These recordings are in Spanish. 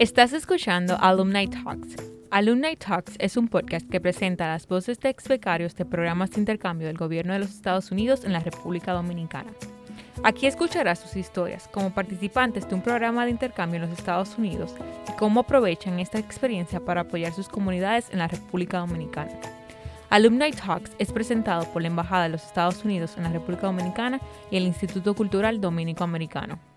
Estás escuchando Alumni Talks. Alumni Talks es un podcast que presenta las voces de ex becarios de programas de intercambio del gobierno de los Estados Unidos en la República Dominicana. Aquí escucharás sus historias como participantes de un programa de intercambio en los Estados Unidos y cómo aprovechan esta experiencia para apoyar sus comunidades en la República Dominicana. Alumni Talks es presentado por la Embajada de los Estados Unidos en la República Dominicana y el Instituto Cultural Dominico Americano.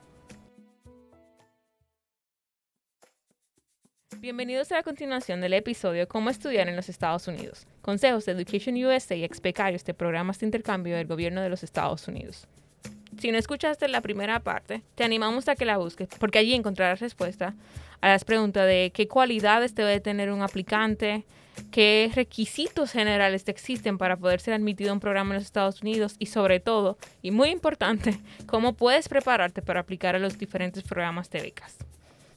Bienvenidos a la continuación del episodio Cómo estudiar en los Estados Unidos. Consejos de Education USA y ex becarios de programas de intercambio del gobierno de los Estados Unidos. Si no escuchaste la primera parte, te animamos a que la busques, porque allí encontrarás respuesta a las preguntas de qué cualidades debe tener un aplicante, qué requisitos generales te existen para poder ser admitido a un programa en los Estados Unidos y sobre todo, y muy importante, cómo puedes prepararte para aplicar a los diferentes programas de becas.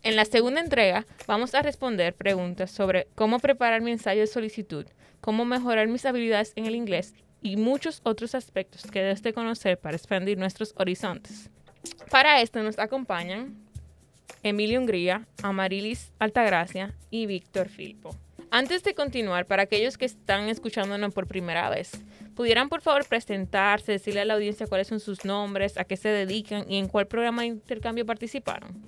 En la segunda entrega vamos a responder preguntas sobre cómo preparar mi ensayo de solicitud, cómo mejorar mis habilidades en el inglés y muchos otros aspectos que debes de conocer para expandir nuestros horizontes. Para esto nos acompañan Emilio Hungría, Amarilis Altagracia y Víctor Filpo. Antes de continuar, para aquellos que están escuchándonos por primera vez, ¿pudieran por favor presentarse, decirle a la audiencia cuáles son sus nombres, a qué se dedican y en cuál programa de intercambio participaron?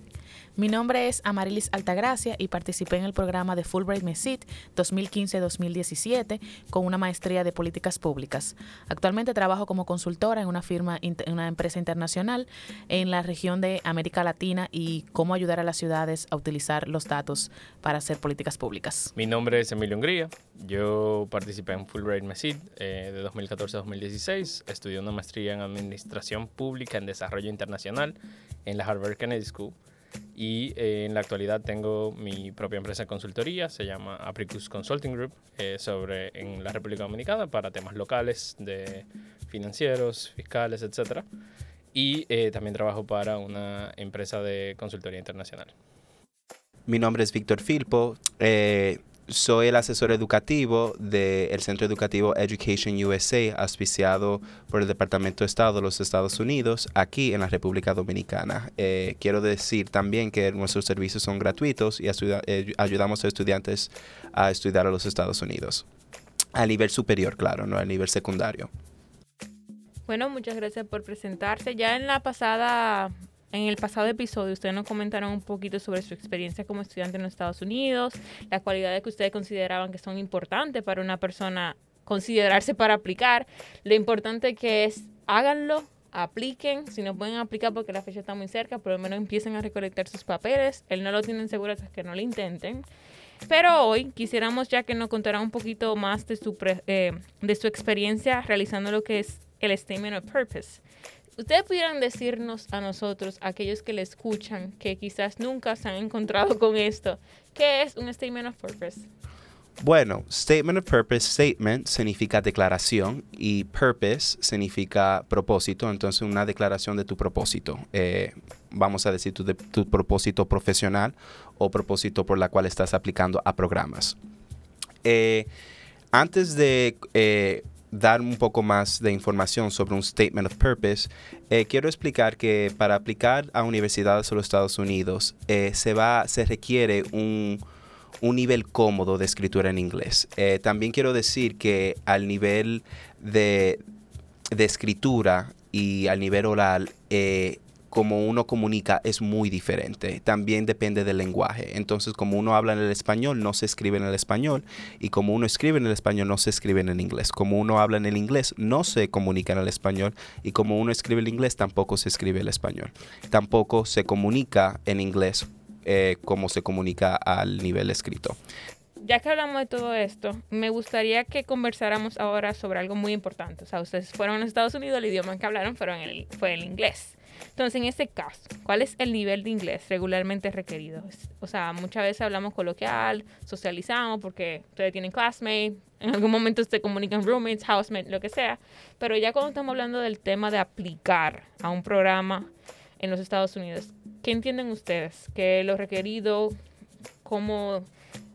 Mi nombre es Amarilis Altagracia y participé en el programa de Fulbright MESIT 2015-2017 con una maestría de políticas públicas. Actualmente trabajo como consultora en una empresa internacional en la región de América Latina y cómo ayudar a las ciudades a utilizar los datos para hacer políticas públicas. Mi nombre es Emilio Hungría. Yo participé en Fulbright MESIT eh, de 2014 2016. Estudié una maestría en Administración Pública en Desarrollo Internacional en la Harvard Kennedy School y eh, en la actualidad tengo mi propia empresa de consultoría, se llama Apricus Consulting Group, eh, sobre, en la República Dominicana para temas locales, de financieros, fiscales, etc. Y eh, también trabajo para una empresa de consultoría internacional. Mi nombre es Víctor Filpo. Soy el asesor educativo del Centro Educativo Education USA, auspiciado por el Departamento de Estado de los Estados Unidos, aquí en la República Dominicana. Eh, quiero decir también que nuestros servicios son gratuitos y eh, ayudamos a estudiantes a estudiar a los Estados Unidos. A nivel superior, claro, no a nivel secundario. Bueno, muchas gracias por presentarse. Ya en la pasada en el pasado episodio ustedes nos comentaron un poquito sobre su experiencia como estudiante en los Estados Unidos, las cualidades que ustedes consideraban que son importantes para una persona considerarse para aplicar, lo importante que es háganlo, apliquen, si no pueden aplicar porque la fecha está muy cerca, por lo menos empiecen a recolectar sus papeles, él no lo tienen seguro hasta que no lo intenten. Pero hoy quisiéramos ya que nos contara un poquito más de su, eh, de su experiencia realizando lo que es el Statement of Purpose. Ustedes pudieran decirnos a nosotros, aquellos que le escuchan, que quizás nunca se han encontrado con esto, ¿qué es un statement of purpose? Bueno, statement of purpose, statement significa declaración y purpose significa propósito, entonces una declaración de tu propósito. Eh, vamos a decir tu, tu, propósito profesional o propósito por la cual estás aplicando a programas. Eh, antes de eh, dar un poco más de información sobre un Statement of Purpose, eh, quiero explicar que para aplicar a universidades de los Estados Unidos eh, se, va, se requiere un, nivel cómodo de escritura en inglés. Eh, también quiero decir que al nivel de, de escritura y al nivel oral, como uno comunica es muy diferente. También depende del lenguaje. Entonces, como uno habla en el español, no se escribe en el español. Y como uno escribe en el español, no se escribe en el inglés. Como uno habla en el inglés, no se comunica en el español. Y como uno escribe el inglés, tampoco se escribe el español. Tampoco se comunica en inglés eh, como se comunica al nivel escrito. Ya que hablamos de todo esto, me gustaría que conversáramos ahora sobre algo muy importante. O sea, ustedes fueron a Estados Unidos, el idioma que hablaron fueron el, fue el inglés. Entonces, en este caso, ¿cuál es el nivel de inglés regularmente requerido? O sea, muchas veces hablamos coloquial, socializamos porque ustedes tienen classmates, en algún momento se comunican roommates, housemates, lo que sea, pero ya cuando estamos hablando del tema de aplicar a un programa en los Estados Unidos, ¿qué entienden ustedes? ¿Qué lo requerido? ¿Cómo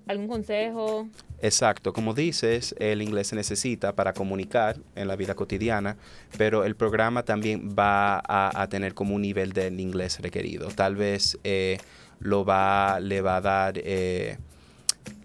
algún consejo? Exacto, como dices, el inglés se necesita para comunicar en la vida cotidiana, pero el programa también va a, tener como un nivel del inglés requerido. Tal vez eh, lo va, le va a dar... Eh,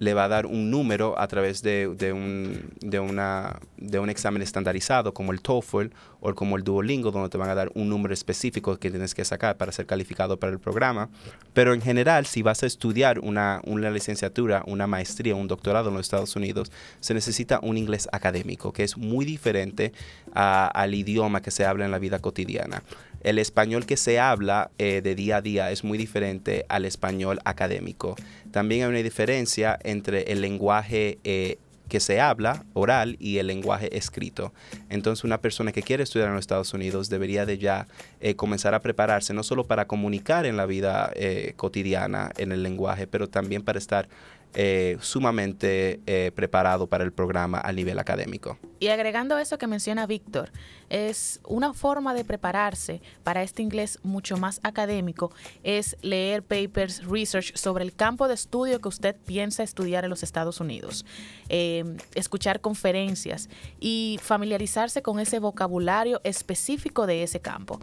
le va a dar un número a través de, un, de, una, de un examen estandarizado como el TOEFL o como el Duolingo, donde te van a dar un número específico que tienes que sacar para ser calificado para el programa. Pero en general, si vas a estudiar una, una licenciatura, una maestría, un doctorado en los Estados Unidos, se necesita un inglés académico, que es muy diferente al idioma que se habla en la vida cotidiana el español que se habla eh, de día a día es muy diferente al español académico. También hay una diferencia entre el lenguaje eh, que se habla oral y el lenguaje escrito. Entonces una persona que quiere estudiar en los Estados Unidos debería de ya eh, comenzar a prepararse no solo para comunicar en la vida cotidiana en el lenguaje, pero también para estar eh, sumamente eh, preparado para el programa a nivel académico. Y agregando eso que menciona Víctor, es una forma de prepararse para este inglés mucho más académico, es leer papers, research sobre el campo de estudio que usted piensa estudiar en los Estados Unidos, eh, escuchar conferencias y familiarizarse con ese vocabulario específico de ese campo.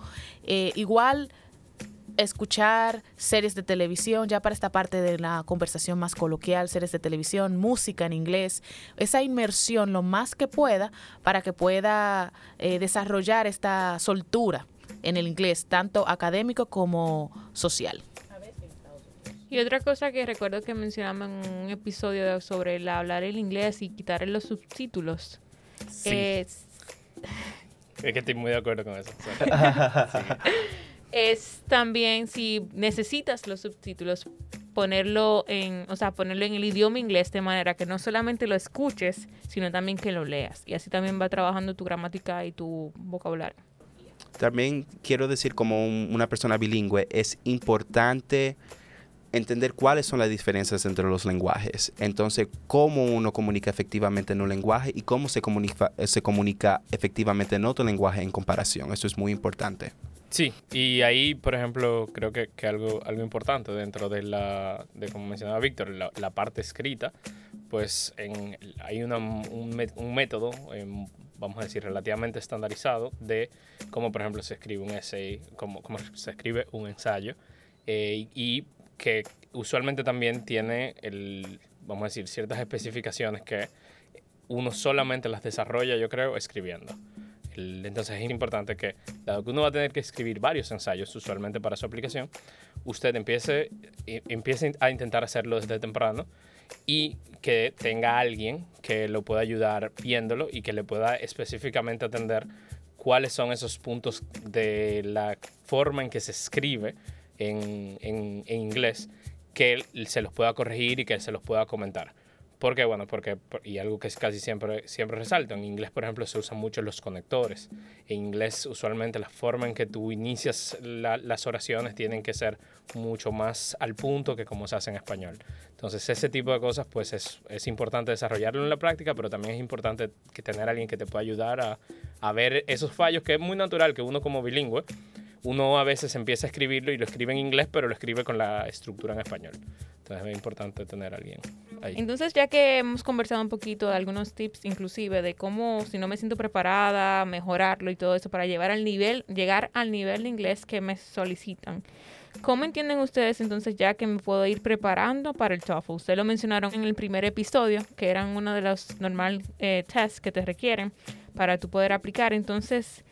igual escuchar series de televisión, ya para esta parte de la conversación más coloquial, series de televisión, música en inglés, esa inmersión lo más que pueda para que pueda eh, desarrollar esta soltura en el inglés, tanto académico como social. Y otra cosa que recuerdo que mencionamos en un episodio sobre el hablar el inglés y quitar los subtítulos. Es... es que estoy muy de acuerdo con eso. es también si necesitas los subtítulos ponerlo en, o sea, ponerlo en el idioma inglés de manera que no solamente lo escuches, sino también que lo leas. Y así también va trabajando tu gramática y tu vocabulario. También quiero decir como una persona bilingüe, es importante entender cuáles son las diferencias entre los lenguajes. Entonces, cómo uno comunica efectivamente en un lenguaje y cómo se comunica, se comunica efectivamente en otro lenguaje en comparación. Eso es muy importante. Sí, y ahí, por ejemplo, creo que, que algo, algo importante dentro de la, de como mencionaba Víctor, la, la, parte escrita, pues en, hay una, un, un, método, em, vamos a decir, relativamente estandarizado de cómo, por ejemplo, se escribe un essay, cómo, cómo se escribe un ensayo, eh, y que usualmente también tiene, el, vamos a decir, ciertas especificaciones que uno solamente las desarrolla, yo creo, escribiendo. Entonces es importante que, dado que uno va a tener que escribir varios ensayos usualmente para su aplicación, usted empiece, empiece a intentar hacerlo desde temprano y que tenga alguien que lo pueda ayudar viéndolo y que le pueda específicamente atender cuáles son esos puntos de la forma en que se escribe en, en, en inglés que él se los pueda corregir y que se los pueda comentar. ¿Por qué? Bueno, porque, y algo que casi siempre, siempre resalto, en inglés, por ejemplo, se usan mucho los conectores. En inglés, usualmente, la forma en que tú inicias las oraciones tienen que ser mucho más al punto que como se hace en español. Entonces, ese tipo de cosas, pues es, es importante desarrollarlo en la práctica, pero también es importante que tener a alguien que te pueda ayudar a, a ver esos fallos, que es muy natural que uno como bilingüe, uno a veces empieza a escribirlo y lo escribe en inglés, pero lo escribe con la estructura en español. Entonces es importante tener a alguien ahí. Entonces, ya que hemos conversado un poquito de algunos tips, inclusive de cómo, si no me siento preparada, mejorarlo y todo eso para llevar al nivel, llegar al nivel de inglés que me solicitan. ¿Cómo entienden ustedes entonces ya que me puedo ir preparando para el TOEFL? Ustedes lo mencionaron en el primer episodio, que eran uno de los normal eh, tests que te requieren para tú poder aplicar. Entonces,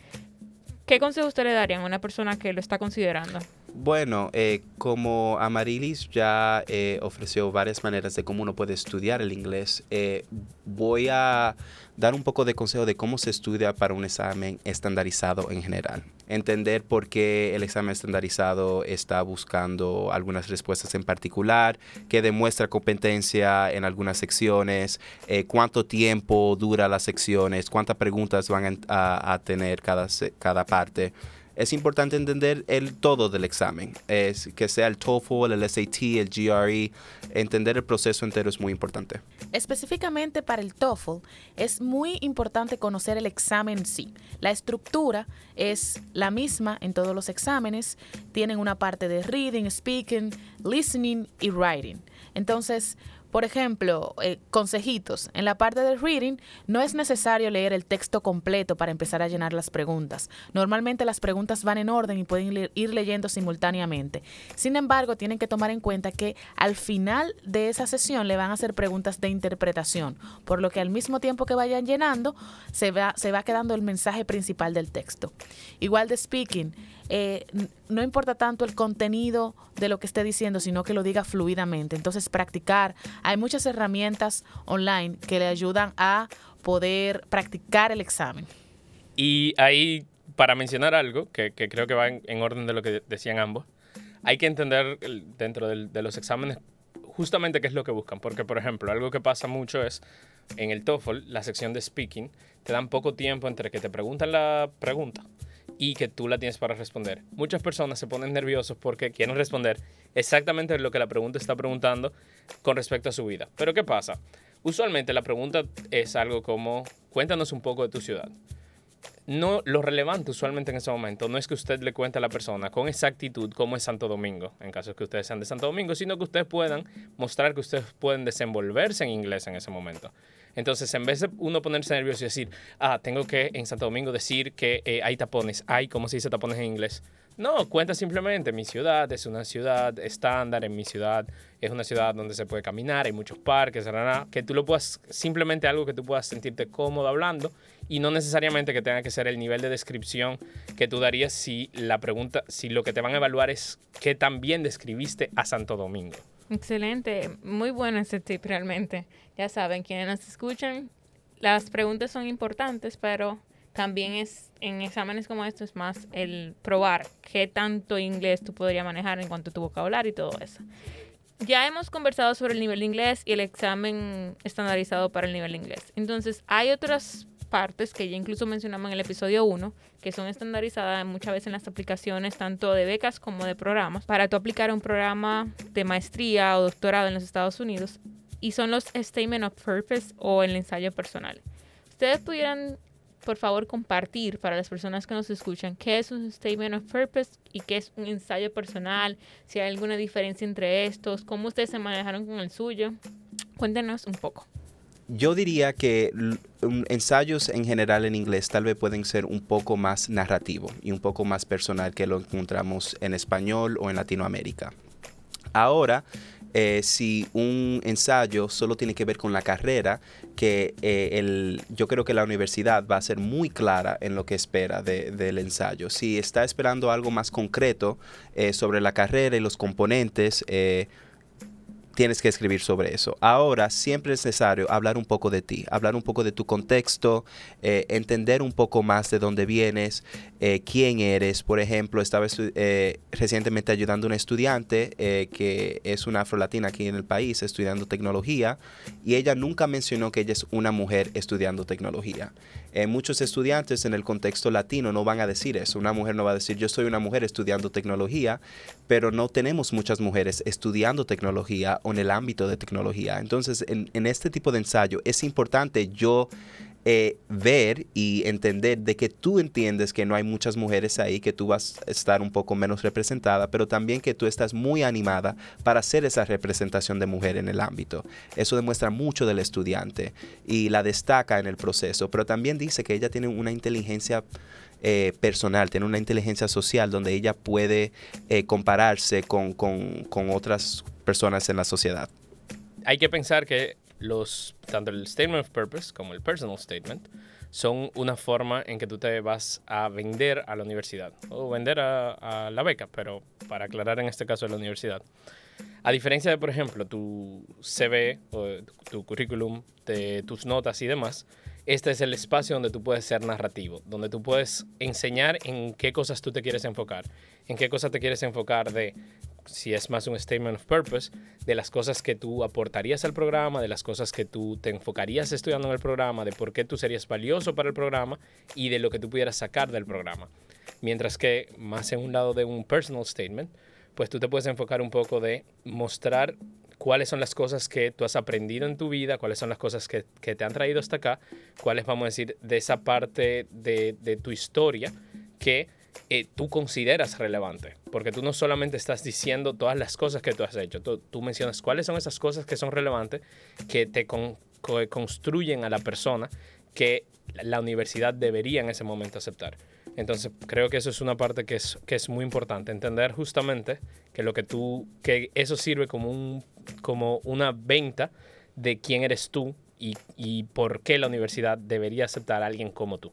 ¿qué consejo usted le darían a una persona que lo está considerando? Bueno, eh, como Amarilis ya eh, ofreció varias maneras de cómo uno puede estudiar el inglés, eh, voy a dar un poco de consejo de cómo se estudia para un examen estandarizado en general. Entender por qué el examen estandarizado está buscando algunas respuestas en particular, que demuestra competencia en algunas secciones, cuánto tiempo dura las secciones, cuántas preguntas van a, tener cada, cada parte es importante entender el todo del examen, es que sea el TOEFL, el SAT, el GRE, entender el proceso entero es muy importante. Específicamente para el TOEFL es muy importante conocer el examen en sí. La estructura es la misma en todos los exámenes, tienen una parte de reading, speaking, listening y writing. Entonces, Por ejemplo, eh, consejitos. En la parte del reading no es necesario leer el texto completo para empezar a llenar las preguntas. Normalmente las preguntas van en orden y pueden ir leyendo simultáneamente. Sin embargo, tienen que tomar en cuenta que al final de esa sesión le van a hacer preguntas de interpretación, por lo que al mismo tiempo que vayan llenando, se va, quedando el mensaje principal del texto. Igual de speaking, eh, no importa tanto el contenido de lo que esté diciendo, sino que lo diga fluidamente. Entonces, practicar. Hay muchas herramientas online que le ayudan a poder practicar el examen. Y ahí, para mencionar algo, que, creo que va en, orden de lo que decían ambos, hay que entender dentro de los exámenes justamente qué es lo que buscan. Porque, por ejemplo, algo que pasa mucho es en el TOEFL, la sección de speaking, te dan poco tiempo entre que te preguntan la pregunta y que tú la tienes para responder. Muchas personas se ponen nerviosos porque quieren responder exactamente lo que la pregunta está preguntando con respecto a su vida. Pero ¿qué pasa? Usualmente la pregunta es algo como, cuéntanos un poco de tu ciudad. No, lo relevante usualmente en ese momento no es que usted le cuente a la persona con exactitud cómo es Santo Domingo, en caso que ustedes sean de Santo Domingo, sino que ustedes puedan mostrar que ustedes pueden desenvolverse en inglés en ese momento. Entonces, en vez de uno ponerse nervioso y decir, ah, tengo que en Santo Domingo decir que eh, hay tapones, hay, ¿cómo se dice tapones en inglés? No, cuenta simplemente, mi ciudad es una ciudad estándar, en mi ciudad es una ciudad donde se puede caminar, hay muchos parques, que tú lo puedas, simplemente algo que tú puedas sentirte cómodo hablando y no necesariamente que tenga que ser el nivel de descripción que tú darías si la pregunta, si lo que te van a evaluar es qué tan bien describiste a Santo Domingo. Excelente, muy bueno ese tip realmente. Ya saben, quienes nos escuchan, las preguntas son importantes, pero también es en exámenes como estos más el probar qué tanto inglés tú podrías manejar en cuanto a tu vocabulario y todo eso. Ya hemos conversado sobre el nivel de inglés y el examen estandarizado para el nivel de inglés. Entonces, hay otras partes que ya incluso mencionamos en el episodio 1, que son estandarizadas muchas veces en las aplicaciones tanto de becas como de programas, para tú aplicar un programa de maestría o doctorado en los Estados Unidos, y son los Statement of Purpose o el ensayo personal. Ustedes pudieran, por favor, compartir para las personas que nos escuchan qué es un Statement of Purpose y qué es un ensayo personal, si hay alguna diferencia entre estos, cómo ustedes se manejaron con el suyo. Cuéntenos un poco yo diría que ensayos en general en inglés tal vez pueden ser un poco más narrativo y un poco más personal que lo encontramos en español o en Latinoamérica. Ahora, eh, si un ensayo solo tiene que ver con la carrera, que eh, el, yo creo que la universidad va a ser muy clara en lo que espera del ensayo. Si está esperando algo más concreto eh, sobre la carrera y los componentes, tienes que escribir sobre eso. Ahora siempre es necesario hablar un poco de ti, hablar un poco de tu contexto, eh, entender un poco más de dónde vienes, eh, quién eres. Por ejemplo, estaba eh, recientemente ayudando a una estudiante que es una afrolatina aquí en el país estudiando tecnología y ella nunca mencionó que ella es una mujer estudiando tecnología. muchos estudiantes en el contexto latino no van a decir eso. Una mujer no va a decir yo soy una mujer estudiando tecnología, pero no tenemos muchas mujeres estudiando tecnología en el ámbito de tecnología. Entonces, en, este tipo de ensayo es importante yo eh, ver y entender de que tú entiendes que no hay muchas mujeres ahí, que tú vas a estar un poco menos representada, pero también que tú estás muy animada para hacer esa representación de mujer en el ámbito. Eso demuestra mucho del estudiante y la destaca en el proceso, pero también dice que ella tiene una inteligencia eh, personal, tiene una inteligencia social donde ella puede eh, compararse con, con, con otras personas en la sociedad. Hay que pensar que los, tanto el Statement of Purpose como el Personal Statement son una forma en que tú te vas a vender a la universidad o vender a, la beca, pero para aclarar en este caso a la universidad. A diferencia de, por ejemplo, tu CV o tu currículum, de tus notas y demás, este es el espacio donde tú puedes ser narrativo, donde tú puedes enseñar en qué cosas tú te quieres enfocar, en qué cosas te quieres enfocar de si es más un statement of purpose, de las cosas que tú aportarías al programa, de las cosas que tú te enfocarías estudiando en el programa, de por qué tú serías valioso para el programa y de lo que tú pudieras sacar del programa. Mientras que más en un lado de un personal statement, pues tú te puedes enfocar un poco de mostrar cuáles son las cosas que tú has aprendido en tu vida, cuáles son las cosas que, te han traído hasta acá, cuáles, vamos a decir, de esa parte de, de tu historia que eh, tú consideras relevante, porque tú no solamente estás diciendo todas las cosas que tú has hecho, tú, mencionas cuáles son esas cosas que son relevantes, que te construyen a la persona que la universidad debería en ese momento aceptar. Entonces creo que eso es una parte que es, muy importante, entender justamente que lo que tú, que eso sirve como, un, como una venta de quién eres tú y por qué la universidad debería aceptar a alguien como tú.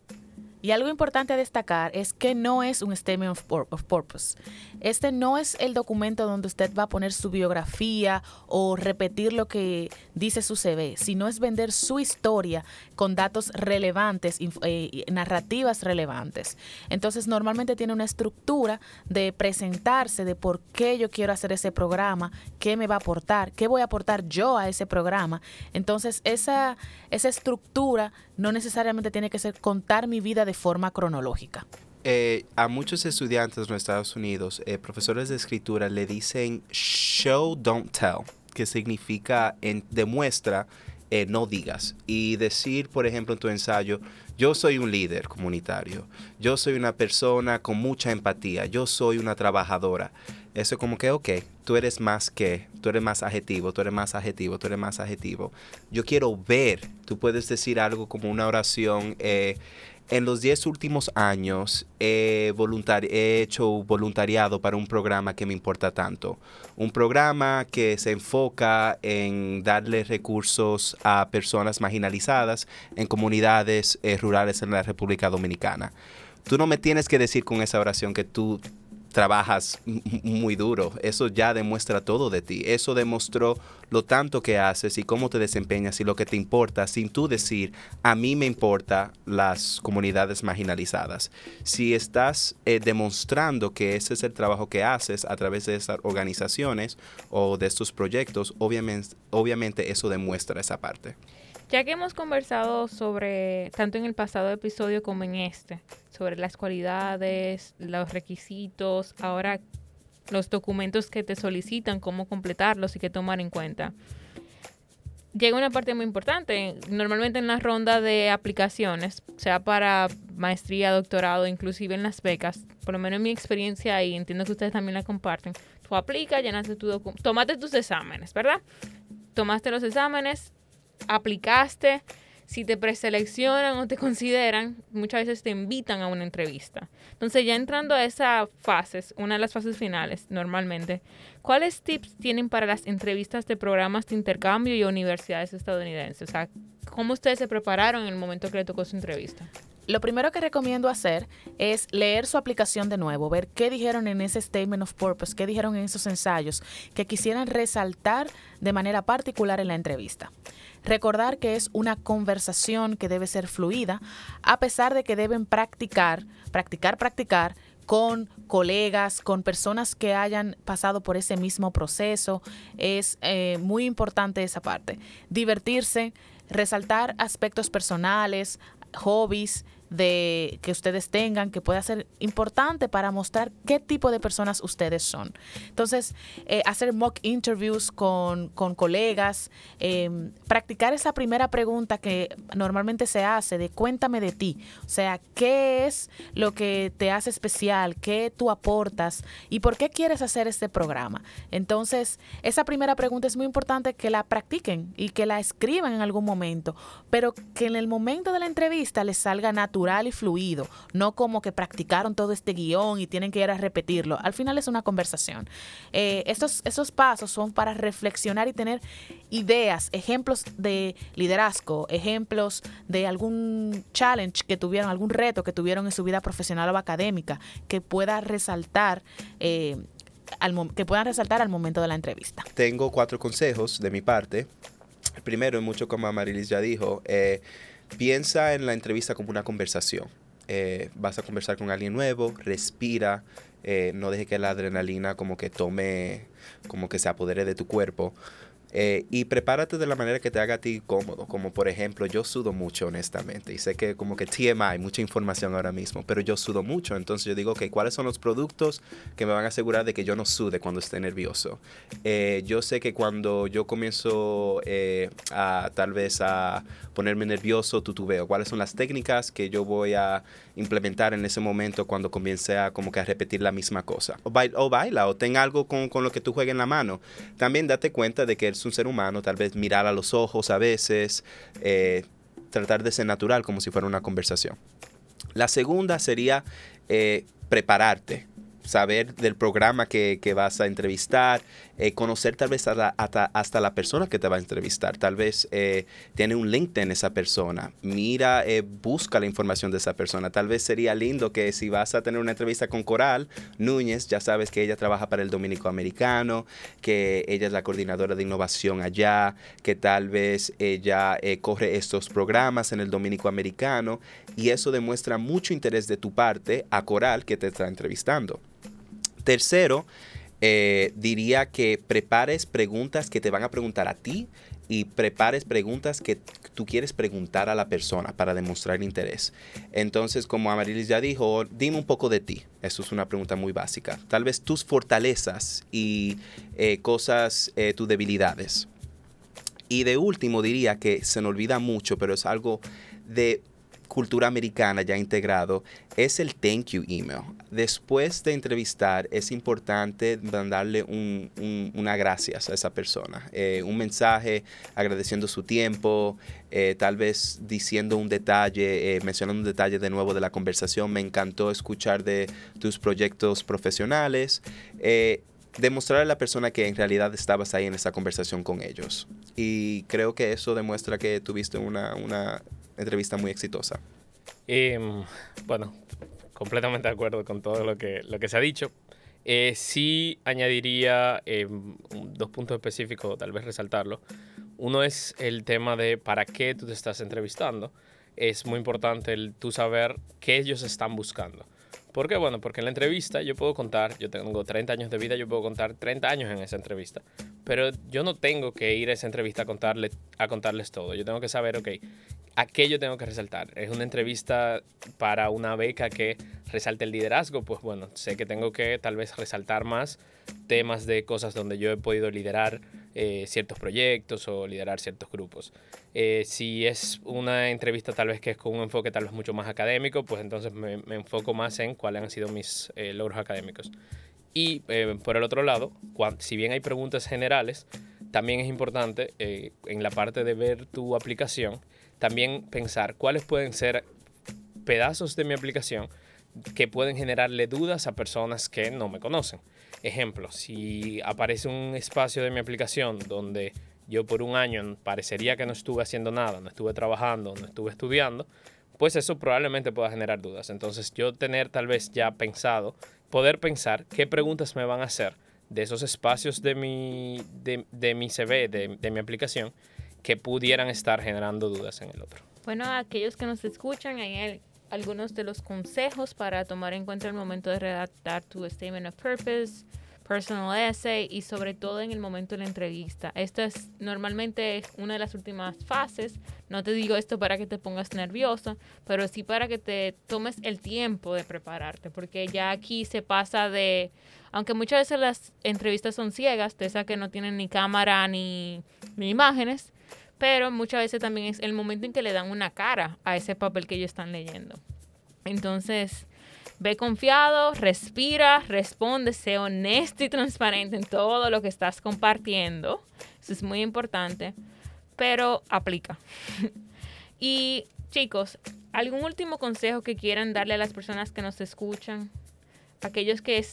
Y algo importante a destacar es que no es un statement of, purpose. Este no es el documento donde usted va a poner su biografía o repetir lo que dice su CV, sino es vender su historia con datos relevantes, eh, narrativas relevantes. Entonces normalmente tiene una estructura de presentarse de por qué yo quiero hacer ese programa, qué me va a aportar, qué voy a aportar yo a ese programa. Entonces esa, esa estructura no necesariamente tiene que ser contar mi vida de forma cronológica. Eh, a muchos estudiantes en los Estados Unidos, eh, profesores de escritura le dicen show, don't tell, que significa en, demuestra, eh, no digas. Y decir, por ejemplo, en tu ensayo, yo soy un líder comunitario, yo soy una persona con mucha empatía, yo soy una trabajadora. Eso es como que, ok, tú eres más que, tú eres más adjetivo, tú eres más adjetivo, tú eres más adjetivo. Yo quiero ver, tú puedes decir algo como una oración. Eh, en los 10 últimos años he, he, hecho voluntariado para un programa que me importa tanto. Un programa que se enfoca en darle recursos a personas marginalizadas en comunidades eh, rurales en la República Dominicana. Tú no me tienes que decir con esa oración que tú trabajas muy duro. Eso ya demuestra todo de ti. Eso demostró lo tanto que haces y cómo te desempeñas y lo que te importa sin tú decir, a mí me importa las comunidades marginalizadas. Si estás eh, demostrando que ese es el trabajo que haces a través de esas organizaciones o de estos proyectos, obviamente, obviamente eso demuestra esa parte. Ya que hemos conversado sobre, tanto en el pasado episodio como en este, sobre las cualidades, los requisitos, ahora los documentos que te solicitan, cómo completarlos y qué tomar en cuenta. Llega una parte muy importante. Normalmente en la ronda de aplicaciones, sea para maestría, doctorado, inclusive en las becas, por lo menos en mi experiencia y entiendo que ustedes también la comparten, tú aplicas, llenaste tu documento, tomaste tus exámenes, ¿verdad? Tomaste los exámenes, aplicaste, si te preseleccionan o te consideran, muchas veces te invitan a una entrevista. Entonces, ya entrando a esa fase, una de las fases finales normalmente, ¿cuáles tips tienen para las entrevistas de programas de intercambio y universidades estadounidenses? O sea, ¿cómo ustedes se prepararon en el momento que le tocó su entrevista? Lo primero que recomiendo hacer es leer su aplicación de nuevo, ver qué dijeron en ese statement of purpose, qué dijeron en esos ensayos que quisieran resaltar de manera particular en la entrevista. Recordar que es una conversación que debe ser fluida, a pesar de que deben practicar, practicar, practicar con colegas, con personas que hayan pasado por ese mismo proceso. Es eh, muy importante esa parte. Divertirse, resaltar aspectos personales, hobbies, de que ustedes tengan que pueda ser importante para mostrar qué tipo de personas ustedes son. Entonces, eh, hacer mock interviews con, colegas, em, practicar esa primera pregunta que normalmente se hace de cuéntame de ti, o sea, qué es lo que te hace especial, qué tú aportas y por qué quieres hacer este programa. Entonces, esa primera pregunta es muy importante que la practiquen y que la escriban en algún momento, pero que en el momento de la entrevista les salga natural y fluido, no como que practicaron todo este guion y tienen que ir a repetirlo. Al final es una conversación. Eh, estos, esos pasos son para reflexionar y tener ideas, ejemplos de liderazgo, ejemplos de algún challenge que tuvieron, algún reto que tuvieron en su vida profesional o académica que pueda resaltar. Eh, que puedan resaltar al momento de la entrevista. Tengo cuatro consejos de mi parte. primero, mucho como Amarilis ya dijo, eh, Piensa en la entrevista como una conversación. Eh, vas a conversar con alguien nuevo, respira, eh, no deje que la adrenalina como que tome, como que se apodere de tu cuerpo. Eh, y prepárate de la manera que te haga a ti cómodo. Como por ejemplo, yo sudo mucho, honestamente. Y sé que como que TMI, mucha información ahora mismo, pero yo sudo mucho. Entonces yo digo, ok, ¿cuáles son los productos que me van a asegurar de que yo no sude cuando esté nervioso? Eh, yo sé que cuando yo comienzo eh, a tal vez a ponerme nervioso, tutubeo. ¿Cuáles son las técnicas que yo voy a implementar en ese momento cuando comience a como que a repetir la misma cosa? O baila, o, baila, o ten algo con, con lo que tú juegues en la mano. También date cuenta de que un ser humano, tal vez mirar a los ojos a veces, eh, tratar de ser natural como si fuera una conversación. La segunda sería eh, prepararte saber del programa que, vas a entrevistar, eh, conocer tal vez hasta, la persona que te va a entrevistar. Tal vez eh, tiene un LinkedIn esa persona. Mira, eh, busca la información de esa persona. Tal vez sería lindo que si vas a tener una entrevista con Coral Núñez, ya sabes que ella trabaja para el Dominico Americano, que ella es la coordinadora de innovación allá, que tal vez ella corre estos programas en el Dominico Americano y eso demuestra mucho interés de tu parte a Coral que te está entrevistando. Tercero, eh, diría que prepares preguntas que te van a preguntar a ti y prepares preguntas que tú quieres preguntar a la persona para demostrar interés. Entonces, como Amarilis ya dijo, dime un poco de ti. Eso es una pregunta muy básica. Tal vez tus fortalezas y eh, cosas, eh, tus debilidades. Y de último diría que se me olvida mucho, pero es algo de cultura americana ya integrado es el thank you email. Después de entrevistar es importante mandarle un, una gracias a esa persona, eh, un mensaje agradeciendo su tiempo, eh, tal vez diciendo un detalle, eh, mencionando un detalle de nuevo de la conversación. Me encantó escuchar de tus proyectos profesionales demostrar a la persona que en realidad estabas ahí en esa conversación con ellos. Y creo que eso demuestra que tuviste una, una entrevista muy exitosa. Em, bueno, completamente de acuerdo con todo lo que, lo que se ha dicho. Eh, sí añadiría em, dos puntos específicos, tal vez resaltarlo. Uno es el tema de para qué tú te estás entrevistando. Es muy importante el tú saber qué ellos están buscando. ¿Por qué? Bueno, porque en la entrevista yo puedo contar, yo tengo 30 años de vida, yo puedo contar 30 años en esa entrevista, pero yo no tengo que ir a esa entrevista a, contarle, a contarles todo. Yo tengo que saber, ok, ¿a qué yo tengo que resaltar? ¿Es una entrevista para una beca que resalte el liderazgo? Pues bueno, sé que tengo que tal vez resaltar más temas de cosas donde yo he podido liderar eh, ciertos proyectos o liderar ciertos grupos. Eh, si es una entrevista tal vez que es con un enfoque tal vez mucho más académico, pues entonces me, enfoco más en cuáles han sido mis eh, logros académicos. Y por el otro lado, si bien hay preguntas generales, también es importante en la parte de ver tu aplicación, también pensar cuáles pueden ser pedazos de mi aplicación que pueden generarle dudas a personas que no me conocen. Ejemplo, si aparece un espacio de mi aplicación donde yo por un año parecería que no estuve haciendo nada, no estuve trabajando, no estuve estudiando, pues eso probablemente pueda generar dudas. Entonces yo tener tal vez ya pensado, poder pensar qué preguntas me van a hacer de esos espacios de mi, de, mi CV, de, de mi aplicación, que pudieran estar generando dudas en el otro. Bueno, aquellos que nos escuchan, hay algunos de los consejos para tomar en cuenta el momento de redactar tu statement of purpose, personal essay y sobre todo en el momento de la entrevista. Esta es normalmente una de las últimas fases. No te digo esto para que te pongas nervioso, pero sí para que te tomes el tiempo de prepararte, porque ya aquí se pasa de, aunque muchas veces las entrevistas son ciegas, de esas que no tienen ni cámara ni, ni imágenes, pero muchas veces también es el momento en que le dan una cara a ese papel que ellos están leyendo. Entonces, Ve confiado, respira, responde, sé honesto y transparente en todo lo que estás compartiendo. Eso es muy importante, pero aplica. y chicos, ¿algún último consejo que quieran darle a las personas que nos escuchan? Aquellos que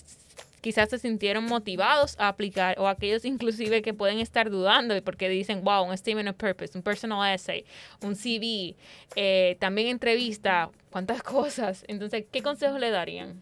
quizás se sintieron motivados a aplicar o aquellos inclusive que pueden estar dudando porque dicen, wow, un statement of purpose, un personal essay, un CV, eh, también entrevista, cuántas cosas. Entonces, ¿qué consejos le darían?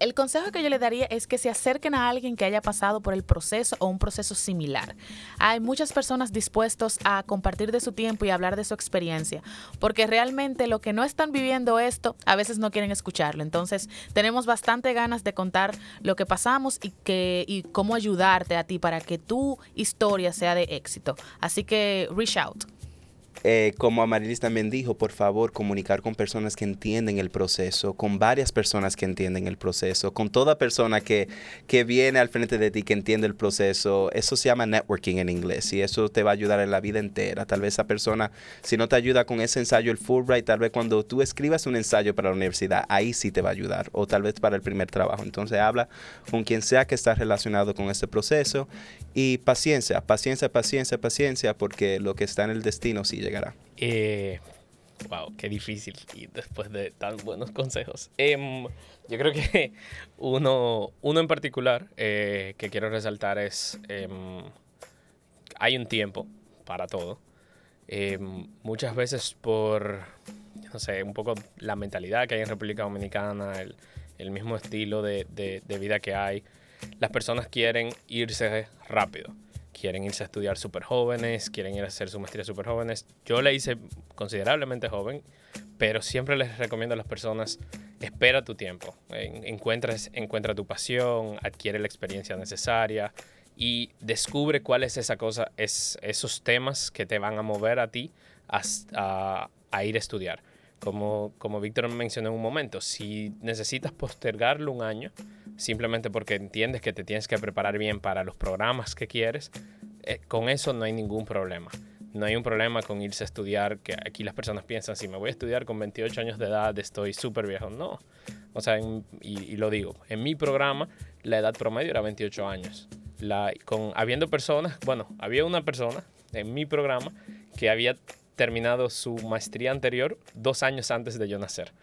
El consejo que yo le daría es que se acerquen a alguien que haya pasado por el proceso o un proceso similar. Hay muchas personas dispuestos a compartir de su tiempo y hablar de su experiencia, porque realmente lo que no están viviendo esto, a veces no quieren escucharlo. Entonces, tenemos bastante ganas de contar lo que pasamos y que y cómo ayudarte a ti para que tu historia sea de éxito. Así que reach out. Eh, como Amarilis también dijo, por favor, comunicar con personas que entienden el proceso, con varias personas que entienden el proceso, con toda persona que, que viene al frente de ti, que entiende el proceso. Eso se llama networking en inglés y eso te va a ayudar en la vida entera. Tal vez esa persona, si no te ayuda con ese ensayo, el Fulbright, tal vez cuando tú escribas un ensayo para la universidad, ahí sí te va a ayudar, o tal vez para el primer trabajo. Entonces habla con quien sea que está relacionado con este proceso y paciencia, paciencia, paciencia, paciencia, porque lo que está en el destino sí llegará. Eh, wow, qué difícil. Y después de tan buenos consejos. Em, yo creo que uno, uno en particular eh, que quiero resaltar es, em, hay un tiempo para todo. Em, muchas veces por, no sé, un poco la mentalidad que hay en República Dominicana, el, el mismo estilo de, de, de vida que hay, las personas quieren irse rápido quieren irse a estudiar súper jóvenes, quieren ir a hacer su maestría súper jóvenes. Yo la hice considerablemente joven, pero siempre les recomiendo a las personas, espera tu tiempo, encuentra, encuentra tu pasión, adquiere la experiencia necesaria y descubre cuál es esa cosa, es, esos temas que te van a mover a ti a, a ir a estudiar. Como, como Víctor mencionó en un momento, si necesitas postergarlo un año, simplemente porque entiendes que te tienes que preparar bien para los programas que quieres, eh, con eso no hay ningún problema. No hay un problema con irse a estudiar, que aquí las personas piensan, si me voy a estudiar con 28 años de edad, estoy súper viejo. No. O sea, y, lo digo, en mi programa la edad promedio era 28 años. La, con, habiendo personas, bueno, había una persona en mi programa que había terminado su maestría anterior dos años antes de yo nacer.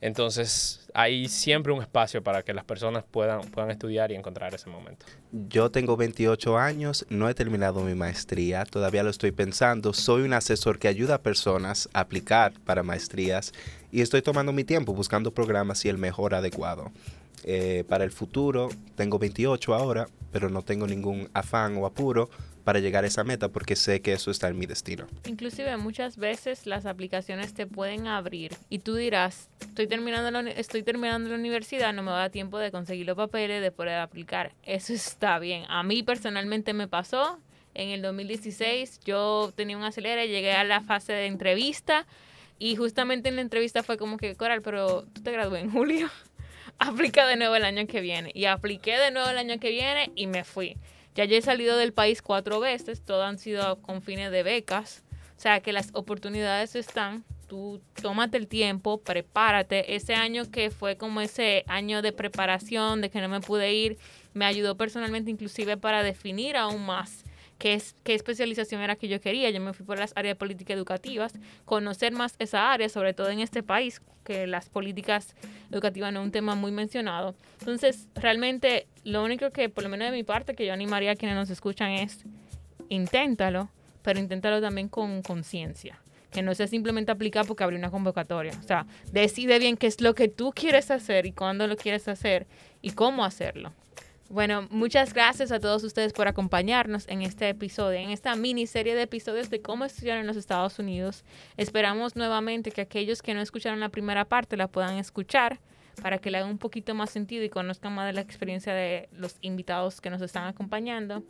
Entonces, hay siempre un espacio para que las personas puedan, puedan estudiar y encontrar ese momento. Yo tengo 28 años, no he terminado mi maestría, todavía lo estoy pensando. Soy un asesor que ayuda a personas a aplicar para maestrías y estoy tomando mi tiempo buscando programas y el mejor adecuado. Eh, para el futuro, tengo 28 ahora, pero no tengo ningún afán o apuro para llegar a esa meta porque sé que eso está en mi destino. Inclusive muchas veces las aplicaciones te pueden abrir y tú dirás, estoy terminando la, estoy terminando la universidad, no me va a dar tiempo de conseguir los papeles, de poder aplicar. Eso está bien. A mí personalmente me pasó. En el 2016 yo tenía un acelere, llegué a la fase de entrevista y justamente en la entrevista fue como que, Coral, pero tú te gradué en julio. Aplica de nuevo el año que viene. Y apliqué de nuevo el año que viene y me fui. Ya he salido del país cuatro veces, todas han sido con fines de becas. O sea que las oportunidades están. Tú tómate el tiempo, prepárate. Ese año que fue como ese año de preparación, de que no me pude ir, me ayudó personalmente inclusive para definir aún más qué, es, qué especialización era que yo quería. Yo me fui por las áreas de política educativas, conocer más esa área, sobre todo en este país, que las políticas educativas no es un tema muy mencionado. Entonces, realmente, lo único que, por lo menos de mi parte, que yo animaría a quienes nos escuchan es, inténtalo, pero inténtalo también con conciencia que no sea simplemente aplicar porque abre una convocatoria. O sea, decide bien qué es lo que tú quieres hacer y cuándo lo quieres hacer y cómo hacerlo. Bueno, muchas gracias a todos ustedes por acompañarnos en este episodio, en esta miniserie de episodios de cómo estudiar en los Estados Unidos. Esperamos nuevamente que aquellos que no escucharon la primera parte la puedan escuchar para que le haga un poquito más sentido y conozcan más de la experiencia de los invitados que nos están acompañando.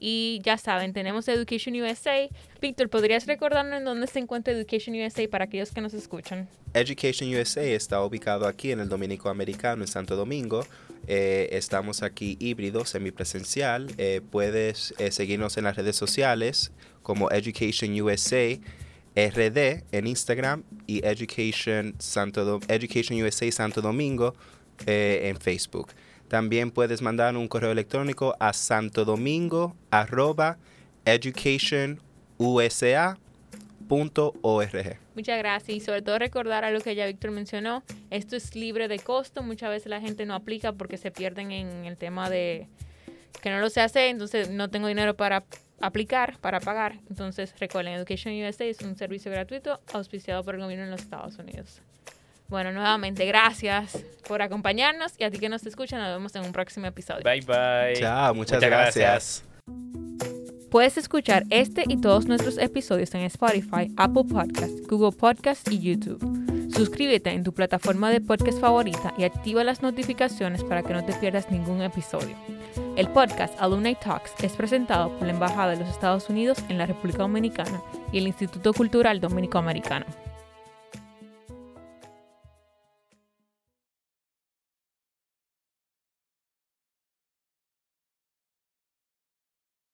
Y ya saben, tenemos Education USA. Víctor, ¿podrías recordarnos en dónde se encuentra Education USA para aquellos que nos escuchan? Education USA está ubicado aquí en el Dominico Americano, en Santo Domingo. Eh, estamos aquí híbrido, semipresencial. Eh, puedes eh, seguirnos en las redes sociales como Education USA RD en Instagram y Education, Santo Education USA Santo Domingo en Facebook. También puedes mandar un correo electrónico a santodomingo arroba educationusa.org. Muchas gracias y sobre todo recordar a lo que ya Víctor mencionó, esto es libre de costo, muchas veces la gente no aplica porque se pierden en el tema de que no lo se hace, entonces no tengo dinero para aplicar, para pagar. Entonces recuerden, Education USA es un servicio gratuito auspiciado por el gobierno de los Estados Unidos. Bueno, nuevamente, gracias por acompañarnos y a ti que nos escucha, nos vemos en un próximo episodio. Bye bye. Chao, muchas, gracias. Puedes escuchar este y todos nuestros episodios en Spotify, Apple Podcasts, Google Podcasts y YouTube. Suscríbete en tu plataforma de podcast favorita y activa las notificaciones para que no te pierdas ningún episodio. El podcast Alumni Talks es presentado por la Embajada de los Estados Unidos en la República Dominicana y el Instituto Cultural Dominico-Americano.